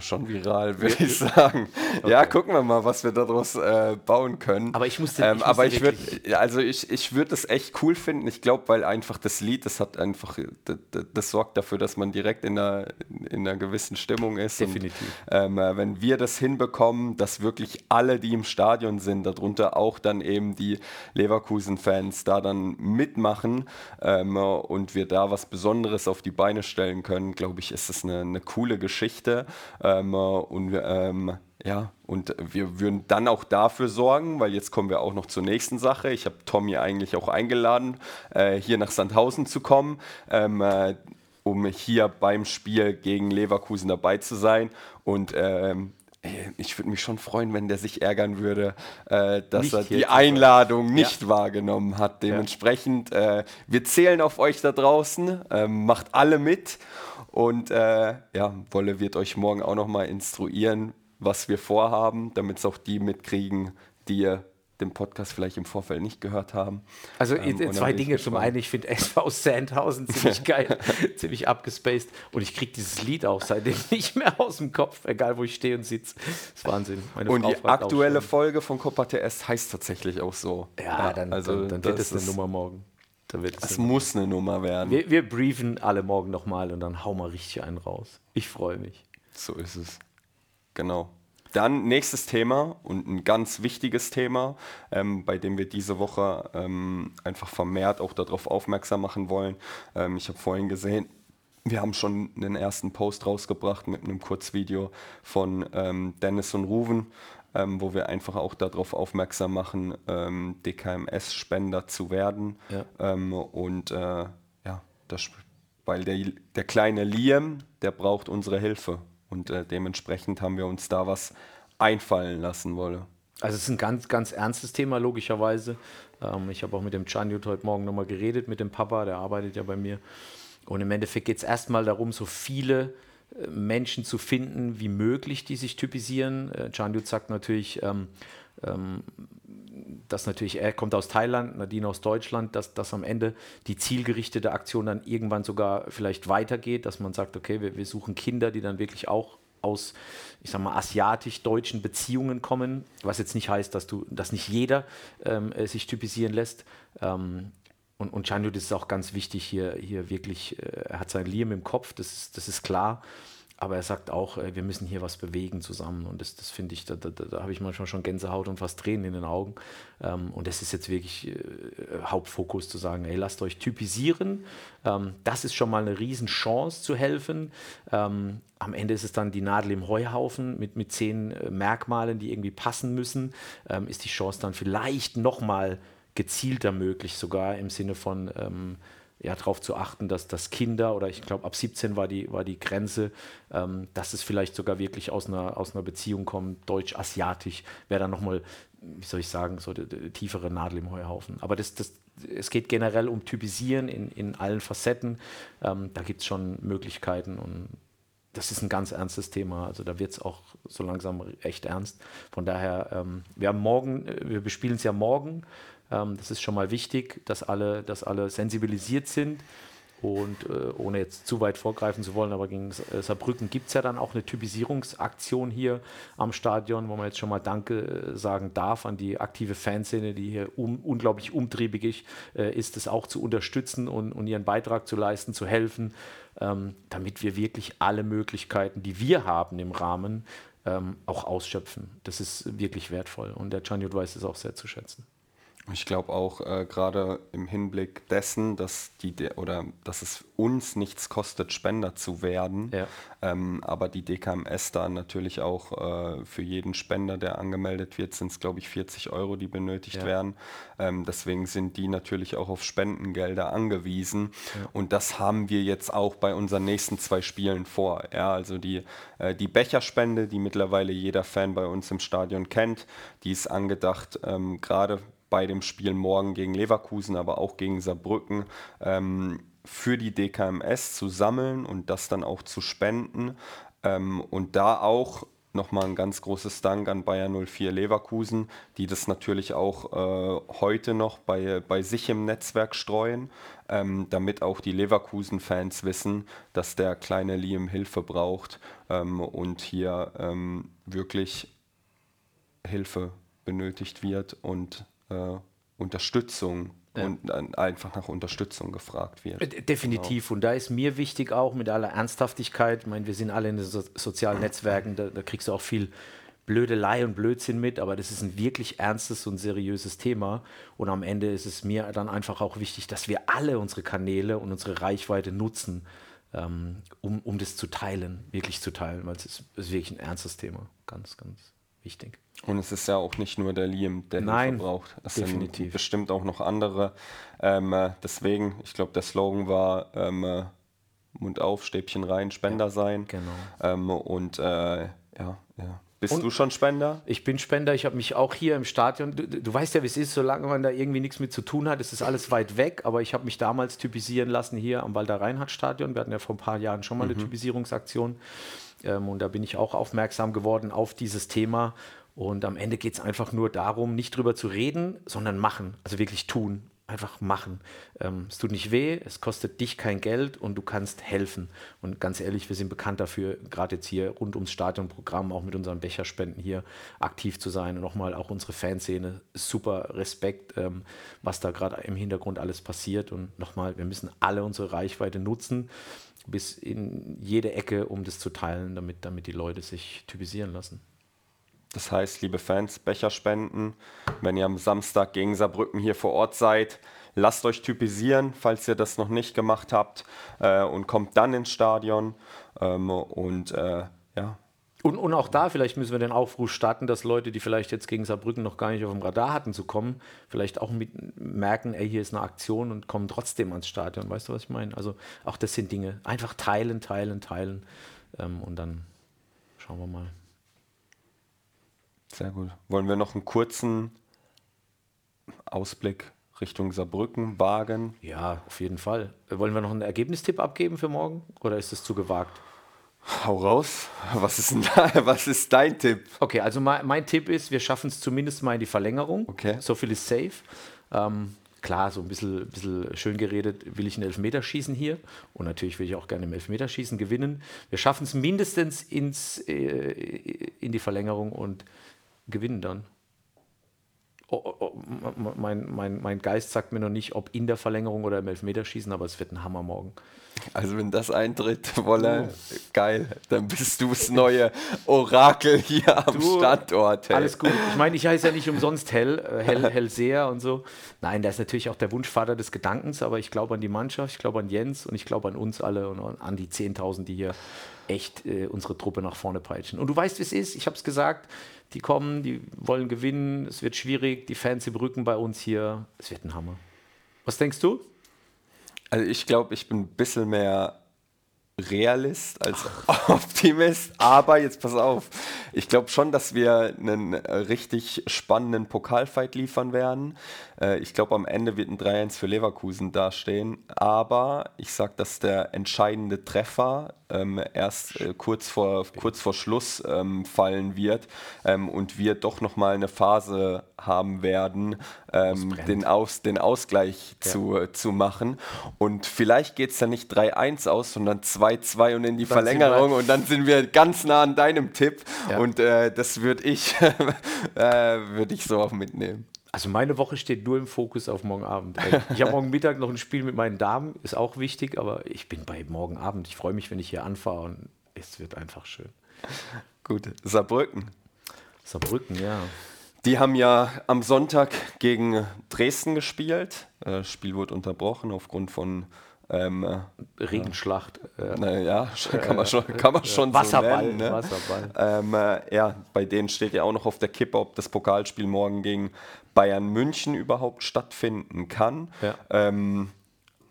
Schon viral, würde ich sagen. Okay. Ja, gucken wir mal, was wir daraus äh, bauen können. Aber ich musste. Ähm, ich aber ich würde, also ich, ich würde es echt cool finden. Ich glaube, weil einfach das Lied, das hat einfach, das, das, sorgt dafür, dass man direkt in einer, in einer gewissen Stimmung ist. Definitiv. Und, ähm, äh, wenn wir das hinbekommen, dass wirklich alle, die im Stadion sind, darunter auch dann eben die Leverkusen-Fans da dann mitmachen ähm, und wir da was Besonderes auf die Beine stellen können, glaube ich, ist es eine, eine coole Geschichte. Ähm, und ähm, ja, und wir würden dann auch dafür sorgen, weil jetzt kommen wir auch noch zur nächsten Sache. Ich habe Tommy eigentlich auch eingeladen, äh, hier nach Sandhausen zu kommen, ähm, äh, um hier beim Spiel gegen Leverkusen dabei zu sein. Und ähm, ich würde mich schon freuen, wenn der sich ärgern würde, äh, dass nicht er die Einladung nicht ja. wahrgenommen hat. Dementsprechend, äh, wir zählen auf euch da draußen, ähm, macht alle mit und äh, ja, Wolle wird euch morgen auch nochmal instruieren, was wir vorhaben, damit es auch die mitkriegen, die ihr den Podcast vielleicht im Vorfeld nicht gehört haben. Also ähm, zwei Dinge. Zum einen, ich finde SV Sandhausen ziemlich geil, ziemlich abgespaced. Und ich kriege dieses Lied auch seitdem nicht mehr aus dem Kopf, egal wo ich stehe und sitze. Das ist Wahnsinn. Meine und Frau die aktuelle Folge von Copa TS heißt tatsächlich auch so. Ja, ja dann, also dann, dann wird es eine Nummer morgen. Da wird es muss eine Nummer werden. Wir, wir briefen alle morgen nochmal und dann hauen wir richtig einen raus. Ich freue mich. So ist es. Genau. Dann nächstes Thema und ein ganz wichtiges Thema, ähm, bei dem wir diese Woche ähm, einfach vermehrt auch darauf aufmerksam machen wollen. Ähm, ich habe vorhin gesehen, wir haben schon den ersten Post rausgebracht mit einem Kurzvideo von ähm, Dennis und Ruven ähm, wo wir einfach auch darauf aufmerksam machen, ähm, DKMS-Spender zu werden. Ja. Ähm, und äh, ja, das, weil der, der kleine Liam, der braucht unsere Hilfe. Und äh, dementsprechend haben wir uns da was einfallen lassen wollen. Also es ist ein ganz, ganz ernstes Thema, logischerweise. Ähm, ich habe auch mit dem Chanjut heute Morgen nochmal geredet, mit dem Papa, der arbeitet ja bei mir. Und im Endeffekt geht es erstmal darum, so viele Menschen zu finden wie möglich, die sich typisieren. Äh, Can sagt natürlich, ähm, ähm, dass natürlich, er kommt aus Thailand, Nadine aus Deutschland, dass, dass am Ende die zielgerichtete Aktion dann irgendwann sogar vielleicht weitergeht, dass man sagt, okay, wir, wir suchen Kinder, die dann wirklich auch aus, ich sag mal, asiatisch-deutschen Beziehungen kommen, was jetzt nicht heißt, dass du, dass nicht jeder ähm, äh, sich typisieren lässt. Ähm, und, und Chanyu, das ist auch ganz wichtig, hier, hier wirklich, äh, er hat sein Liam im Kopf, das ist, das ist klar. Aber er sagt auch, äh, wir müssen hier was bewegen zusammen. Und das, das finde ich, da, da, da habe ich manchmal schon Gänsehaut und fast Tränen in den Augen. Ähm, und das ist jetzt wirklich äh, Hauptfokus zu sagen, ey, lasst euch typisieren. Ähm, das ist schon mal eine Riesenchance zu helfen. Ähm, am Ende ist es dann die Nadel im Heuhaufen mit, mit zehn Merkmalen, die irgendwie passen müssen. Ist die Chance dann vielleicht nochmal gezielter möglich, sogar im Sinne von ähm, ja, darauf zu achten, dass, dass Kinder, oder ich glaube ab 17 war die, war die Grenze, ähm, dass es vielleicht sogar wirklich aus einer, aus einer Beziehung kommt, deutsch-asiatisch, wäre dann nochmal, wie soll ich sagen, so die, die tiefere Nadel im Heuhaufen. Aber das, das, es geht generell um Typisieren in, in allen Facetten. Ähm, da gibt es schon Möglichkeiten und das ist ein ganz ernstes Thema. Also da wird es auch so langsam echt ernst. Von daher, ähm, wir haben morgen, äh, wir bespielen es ja morgen. Ähm, das ist schon mal wichtig, dass alle, dass alle sensibilisiert sind. Und äh, ohne jetzt zu weit vorgreifen zu wollen, aber gegen äh, Saarbrücken gibt es ja dann auch eine Typisierungsaktion hier am Stadion, wo man jetzt schon mal Danke äh, sagen darf an die aktive Fanszene, die hier um, unglaublich umtriebig ist, äh, ist, es auch zu unterstützen und, und, ihren Beitrag zu leisten, zu helfen, ähm, damit wir wirklich alle Möglichkeiten, die wir haben im Rahmen, ähm, auch ausschöpfen. Das ist wirklich wertvoll und der Chanjut weiß es auch sehr zu schätzen. Ich glaube auch äh, gerade im Hinblick dessen, dass die oder dass es uns nichts kostet, Spender zu werden, ja. ähm, aber die DKMS da natürlich auch äh, für jeden Spender, der angemeldet wird, sind es glaube ich 40 Euro, die benötigt ja. werden. Ähm, deswegen sind die natürlich auch auf Spendengelder angewiesen ja. und das haben wir jetzt auch bei unseren nächsten zwei Spielen vor. Ja, also die, äh, die Becherspende, die mittlerweile jeder Fan bei uns im Stadion kennt, die ist angedacht ähm, gerade bei dem Spiel morgen gegen Leverkusen, aber auch gegen Saarbrücken ähm, für die DKMS zu sammeln und das dann auch zu spenden. Ähm, und da auch nochmal ein ganz großes Dank an Bayer 04 Leverkusen, die das natürlich auch äh, heute noch bei, bei sich im Netzwerk streuen, ähm, damit auch die Leverkusen-Fans wissen, dass der kleine Liam Hilfe braucht ähm, und hier ähm, wirklich Hilfe benötigt wird und äh, Unterstützung ja. und einfach nach Unterstützung gefragt wird. Äh, definitiv. Genau. Und da ist mir wichtig auch mit aller Ernsthaftigkeit, ich meine, wir sind alle in den so sozialen Netzwerken, da, da kriegst du auch viel Blödelei und Blödsinn mit, aber das ist ein wirklich ernstes und seriöses Thema. Und am Ende ist es mir dann einfach auch wichtig, dass wir alle unsere Kanäle und unsere Reichweite nutzen, ähm, um, um das zu teilen, wirklich zu teilen, weil es ist, ist wirklich ein ernstes Thema. Ganz, ganz wichtig. Und es ist ja auch nicht nur der Liam, der Nein, Hilfe braucht. Es definitiv. sind bestimmt auch noch andere. Ähm, äh, deswegen, ich glaube, der Slogan war ähm, äh, Mund auf, Stäbchen rein, Spender ja, sein. Genau. Ähm, und äh, ja, ja. Bist und du schon Spender? Ich bin Spender. Ich habe mich auch hier im Stadion. Du, du weißt ja, wie es ist, solange man da irgendwie nichts mit zu tun hat, ist es alles weit weg. Aber ich habe mich damals typisieren lassen hier am Walter Reinhardt Stadion. Wir hatten ja vor ein paar Jahren schon mal mhm. eine Typisierungsaktion. Ähm, und da bin ich auch aufmerksam geworden auf dieses Thema. Und am Ende geht es einfach nur darum, nicht drüber zu reden, sondern machen. Also wirklich tun. Einfach machen. Ähm, es tut nicht weh, es kostet dich kein Geld und du kannst helfen. Und ganz ehrlich, wir sind bekannt dafür, gerade jetzt hier rund ums Stadionprogramm, auch mit unseren Becherspenden hier aktiv zu sein. Und nochmal auch unsere Fanszene, super Respekt, ähm, was da gerade im Hintergrund alles passiert. Und nochmal, wir müssen alle unsere Reichweite nutzen, bis in jede Ecke, um das zu teilen, damit, damit die Leute sich typisieren lassen. Das heißt, liebe Fans, Becher spenden. Wenn ihr am Samstag gegen Saarbrücken hier vor Ort seid, lasst euch typisieren, falls ihr das noch nicht gemacht habt äh, und kommt dann ins Stadion. Ähm, und äh, ja. Und, und auch da, vielleicht müssen wir den Aufruf starten, dass Leute, die vielleicht jetzt gegen Saarbrücken noch gar nicht auf dem Radar hatten zu kommen, vielleicht auch mit merken, ey, hier ist eine Aktion und kommen trotzdem ans Stadion. Weißt du, was ich meine? Also auch das sind Dinge. Einfach teilen, teilen, teilen. Ähm, und dann schauen wir mal. Sehr gut. Wollen wir noch einen kurzen Ausblick Richtung Saarbrücken wagen? Ja, auf jeden Fall. Wollen wir noch einen Ergebnistipp abgeben für morgen oder ist es zu gewagt? Hau raus. Was ist, da, was ist dein Tipp? Okay, also mein, mein Tipp ist, wir schaffen es zumindest mal in die Verlängerung. Okay. So viel ist safe. Ähm, klar, so ein bisschen, bisschen schön geredet, will ich ein Elfmeterschießen hier. Und natürlich will ich auch gerne im Elfmeterschießen gewinnen. Wir schaffen es mindestens ins, äh, in die Verlängerung und gewinnen dann. Oh, oh, oh, mein, mein, mein Geist sagt mir noch nicht, ob in der Verlängerung oder im Elfmeterschießen, aber es wird ein Hammer morgen. Also wenn das eintritt, Wolle, geil, dann bist du das neue Orakel hier am du, Standort. Hey. Alles gut. Ich meine, ich heiße ja nicht umsonst Hell, äh, Hell, Hellseher und so. Nein, der ist natürlich auch der Wunschvater des Gedankens, aber ich glaube an die Mannschaft, ich glaube an Jens und ich glaube an uns alle und an die 10.000, die hier echt äh, unsere Truppe nach vorne peitschen. Und du weißt, wie es ist, ich habe es gesagt, die kommen, die wollen gewinnen, es wird schwierig, die Fans im Rücken bei uns hier, es wird ein Hammer. Was denkst du? Also ich glaube, ich bin ein bisschen mehr Realist als Ach. Optimist. Aber jetzt pass auf, ich glaube schon, dass wir einen richtig spannenden Pokalfight liefern werden. Äh, ich glaube, am Ende wird ein 3-1 für Leverkusen dastehen. Aber ich sage, dass der entscheidende Treffer ähm, erst äh, kurz, vor, kurz vor Schluss ähm, fallen wird ähm, und wir doch nochmal eine Phase haben werden, ähm, den, Aus, den Ausgleich ja. zu, zu machen. Und vielleicht geht es dann nicht 3-1 aus, sondern 2-2 und in die dann Verlängerung. Und dann sind wir ganz nah an deinem Tipp. Ja. Und äh, das würde ich, äh, würd ich so auch mitnehmen. Also meine Woche steht nur im Fokus auf morgen Abend. Ich habe morgen Mittag noch ein Spiel mit meinen Damen, ist auch wichtig, aber ich bin bei morgen Abend. Ich freue mich, wenn ich hier anfahre und es wird einfach schön. Gut, Saarbrücken. Saarbrücken, ja. Die haben ja am Sonntag gegen Dresden gespielt. Das Spiel wurde unterbrochen aufgrund von ähm, Regenschlacht. Äh, naja, kann man schon, kann man schon Wasserball, so nennen. Ne? Wasserball. Ähm, äh, ja, bei denen steht ja auch noch auf der Kippe, ob das Pokalspiel morgen gegen Bayern München überhaupt stattfinden kann. Ja. Ähm,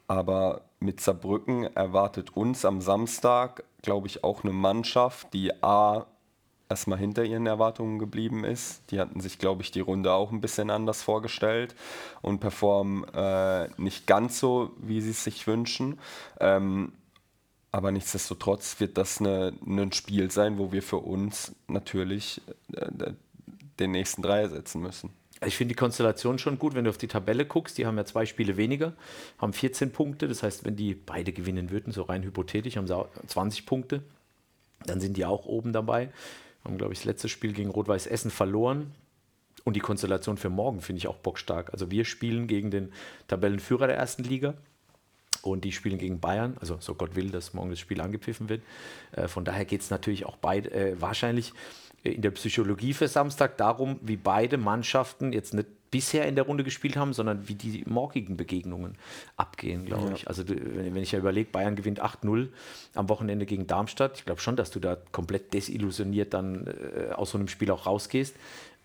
aber mit Saarbrücken erwartet uns am Samstag, glaube ich, auch eine Mannschaft, die A erstmal hinter ihren Erwartungen geblieben ist. Die hatten sich, glaube ich, die Runde auch ein bisschen anders vorgestellt und performen äh, nicht ganz so, wie sie es sich wünschen. Ähm, aber nichtsdestotrotz wird das eine, ein Spiel sein, wo wir für uns natürlich äh, den nächsten Dreier setzen müssen. Ich finde die Konstellation schon gut, wenn du auf die Tabelle guckst. Die haben ja zwei Spiele weniger, haben 14 Punkte. Das heißt, wenn die beide gewinnen würden, so rein hypothetisch, haben sie 20 Punkte. Dann sind die auch oben dabei. Haben, glaube ich, das letzte Spiel gegen Rot-Weiß Essen verloren. Und die Konstellation für morgen finde ich auch bockstark. Also wir spielen gegen den Tabellenführer der ersten Liga und die spielen gegen Bayern. Also so Gott will, dass morgen das Spiel angepfiffen wird. Äh, von daher geht es natürlich auch beide äh, wahrscheinlich in der Psychologie für Samstag darum, wie beide Mannschaften jetzt nicht bisher in der Runde gespielt haben, sondern wie die morgigen Begegnungen abgehen, glaube ja. ich. Also wenn, wenn ich ja überlege, Bayern gewinnt 8-0 am Wochenende gegen Darmstadt, ich glaube schon, dass du da komplett desillusioniert dann äh, aus so einem Spiel auch rausgehst.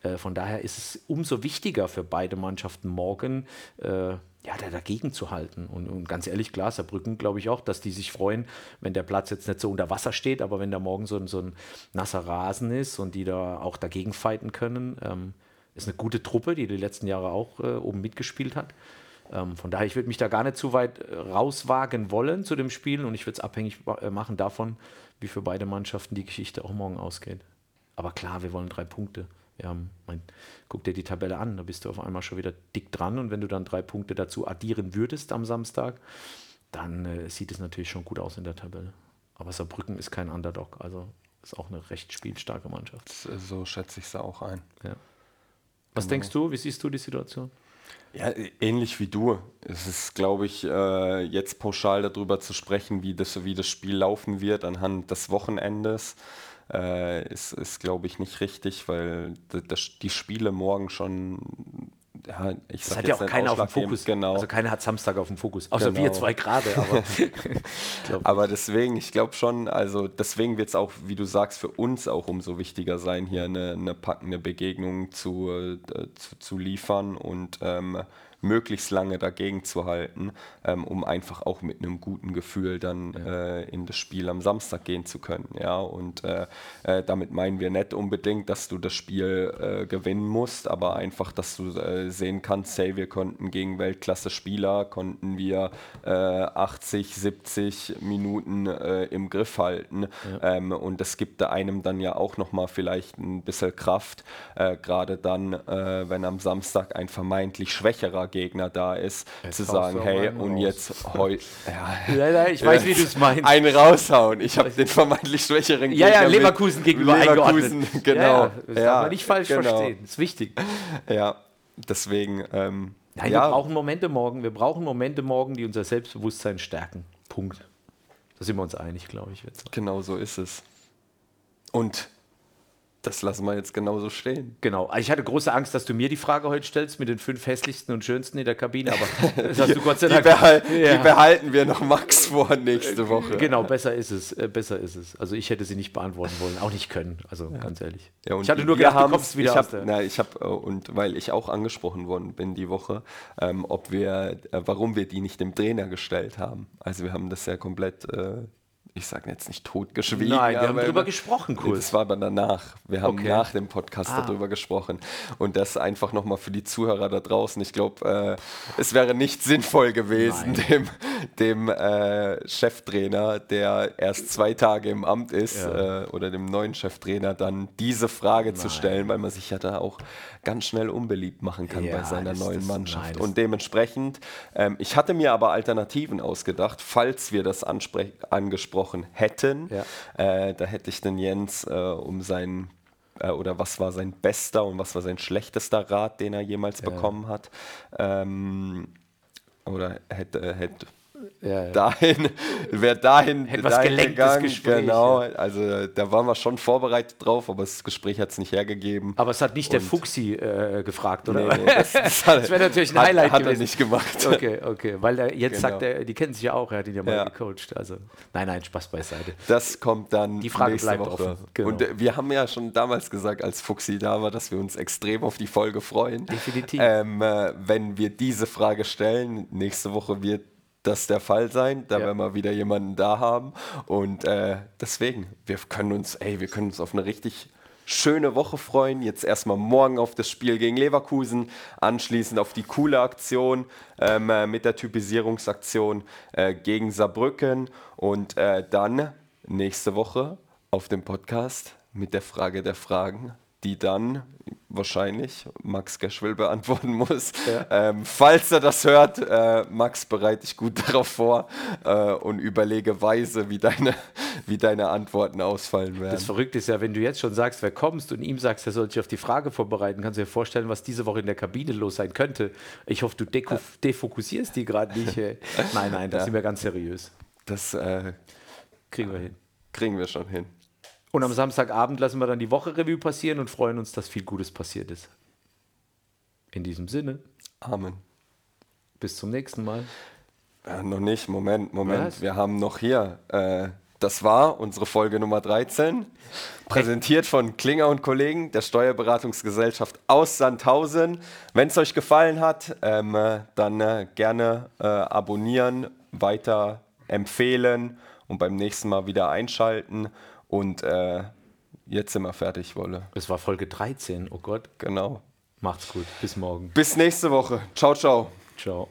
Äh, von daher ist es umso wichtiger für beide Mannschaften morgen, äh, ja, da dagegen zu halten. Und, und, ganz ehrlich, klar, Saarbrücken glaube ich auch, dass die sich freuen, wenn der Platz jetzt nicht so unter Wasser steht, aber wenn da morgen so, so ein nasser Rasen ist und die da auch dagegen fighten können. Ähm, ist eine gute Truppe, die die letzten Jahre auch äh, oben mitgespielt hat. Ähm, von daher, ich würde mich da gar nicht zu weit äh, rauswagen wollen zu dem Spiel und ich würde es abhängig äh, machen davon, wie für beide Mannschaften die Geschichte auch morgen ausgeht. Aber klar, wir wollen drei Punkte. Haben, mein, guck dir die Tabelle an, da bist du auf einmal schon wieder dick dran und wenn du dann drei Punkte dazu addieren würdest am Samstag, dann äh, sieht es natürlich schon gut aus in der Tabelle. Aber Saarbrücken ist kein Underdog, also ist auch eine recht spielstarke Mannschaft. So schätze ich es auch ein. Ja. Was genau. denkst du, wie siehst du die Situation? Ja, ähnlich wie du. Es ist, glaube ich, äh, jetzt pauschal darüber zu sprechen, wie das, wie das Spiel laufen wird anhand des Wochenendes äh, ist, ist glaube ich, nicht richtig, weil die Spiele morgen schon ja, ich das hat ja auch keiner auf dem Fokus. Genau. Also keiner hat Samstag auf dem Fokus. Außer genau. wir zwei gerade. Aber, aber deswegen, ich glaube schon, also deswegen wird es auch, wie du sagst, für uns auch umso wichtiger sein, hier eine, eine packende Begegnung zu, äh, zu, zu, liefern und ähm, möglichst lange dagegen zu halten, ähm, um einfach auch mit einem guten Gefühl dann ja. äh, in das Spiel am Samstag gehen zu können. Ja? Und äh, äh, damit meinen wir nicht unbedingt, dass du das Spiel äh, gewinnen musst, aber einfach, dass du äh, sehen kannst, hey, wir konnten gegen Weltklasse-Spieler, konnten wir 80, äh, 70 Minuten im Griff halten. Ja. Ähm, und das gibt einem dann ja auch nochmal vielleicht ein bisschen Kraft, gerade dann, wenn am Samstag ein vermeintlich schwächerer Gegner da ist, jetzt zu sagen, hey, und raus. jetzt heute. Ja, ja, ja, ich weiß, wie du es meinst. Einen raushauen. Ich habe den vermeintlich schwächeren Gegner. Ja, ja, Leverkusen gegenüber Leverkusen, eingeordnet. genau. Ja, das ja, darf man nicht falsch genau. verstehen. Das ist wichtig. Ja, deswegen. Ähm, Nein, wir brauchen Momente morgen. Wir brauchen Momente morgen, die unser Selbstbewusstsein stärken. Punkt. Da sind wir uns einig, glaube ich. Jetzt. Genau so ist es. Und das lassen wir jetzt genauso stehen. Genau. Ich hatte große Angst, dass du mir die Frage heute stellst mit den fünf hässlichsten und schönsten in der Kabine, aber das hast du Gott sei Dank. Die, behal ja. die behalten wir noch Max vor nächste Woche. Genau, besser ist es. Äh, besser ist es. Also ich hätte sie nicht beantworten wollen, auch nicht können. Also ja. ganz ehrlich. Ja, ich hatte nur gedacht, du kommst wieder ich hab, na, ich habe äh, und weil ich auch angesprochen worden bin die Woche, ähm, ob wir, äh, warum wir die nicht dem Trainer gestellt haben. Also wir haben das ja komplett äh, ich sage jetzt nicht totgeschwiegen. Nein, wir haben darüber gesprochen, cool. Das war aber danach. Wir haben okay. nach dem Podcast ah. darüber gesprochen. Und das einfach nochmal für die Zuhörer da draußen. Ich glaube, äh, es wäre nicht sinnvoll gewesen, Nein. dem, dem äh, Cheftrainer, der erst zwei Tage im Amt ist, ja. äh, oder dem neuen Cheftrainer dann diese Frage Nein. zu stellen, weil man sich ja da auch ganz schnell unbeliebt machen kann ja, bei seiner neuen Mannschaft. Und dementsprechend, ähm, ich hatte mir aber Alternativen ausgedacht, falls wir das angesprochen gesprochen hätten. Ja. Äh, da hätte ich den Jens äh, um seinen äh, oder was war sein bester und was war sein schlechtester Rat, den er jemals ja. bekommen hat. Ähm, oder hätte, hätte ja, ja. dahin, wer dahin, Etwas dahin gegangen, Gespräch, genau, ja. also da waren wir schon vorbereitet drauf, aber das Gespräch hat es nicht hergegeben. Aber es hat nicht Und der Fuchsi äh, gefragt, oder? Nee, nee, das, das, das wäre natürlich ein hat, Highlight hat gewesen. er nicht gemacht. Okay, okay, weil er jetzt genau. sagt, er, die kennen sich ja auch, er hat ihn ja mal gecoacht, also nein, nein, Spaß beiseite. Das kommt dann Die Frage nächste bleibt Woche. offen. Genau. Und äh, wir haben ja schon damals gesagt, als Fuchsi da war, dass wir uns extrem auf die Folge freuen. Definitiv. Ähm, äh, wenn wir diese Frage stellen, nächste Woche wird das der Fall sein. Da ja. werden wir wieder jemanden da haben. Und äh, deswegen, wir können uns, ey, wir können uns auf eine richtig schöne Woche freuen. Jetzt erstmal morgen auf das Spiel gegen Leverkusen, anschließend auf die coole Aktion ähm, äh, mit der Typisierungsaktion äh, gegen Saarbrücken und äh, dann nächste Woche auf dem Podcast mit der Frage der Fragen die dann wahrscheinlich Max Geschwill beantworten muss. Ja. Ähm, falls er das hört, äh, Max, bereite ich gut darauf vor äh, und überlege weise, wie deine, wie deine Antworten ausfallen werden. Das Verrückte ist ja, wenn du jetzt schon sagst, wer kommst und ihm sagst, er soll sich auf die Frage vorbereiten, kannst du dir vorstellen, was diese Woche in der Kabine los sein könnte. Ich hoffe, du ja. defokussierst die gerade nicht. nein, nein, das ja. sind wir ganz seriös. Das äh, kriegen wir hin. Kriegen wir schon hin. Und am Samstagabend lassen wir dann die Woche Revue passieren und freuen uns, dass viel Gutes passiert ist. In diesem Sinne. Amen. Bis zum nächsten Mal. Äh, noch nicht, Moment, Moment. Was? Wir haben noch hier. Äh, das war unsere Folge Nummer 13. Präsentiert von Klinger und Kollegen der Steuerberatungsgesellschaft aus Sandhausen. Wenn es euch gefallen hat, ähm, äh, dann äh, gerne äh, abonnieren, weiter empfehlen und beim nächsten Mal wieder einschalten. Und äh, jetzt sind wir fertig, Wolle. Es war Folge 13, oh Gott. Genau. Macht's gut. Bis morgen. Bis nächste Woche. Ciao, ciao. Ciao.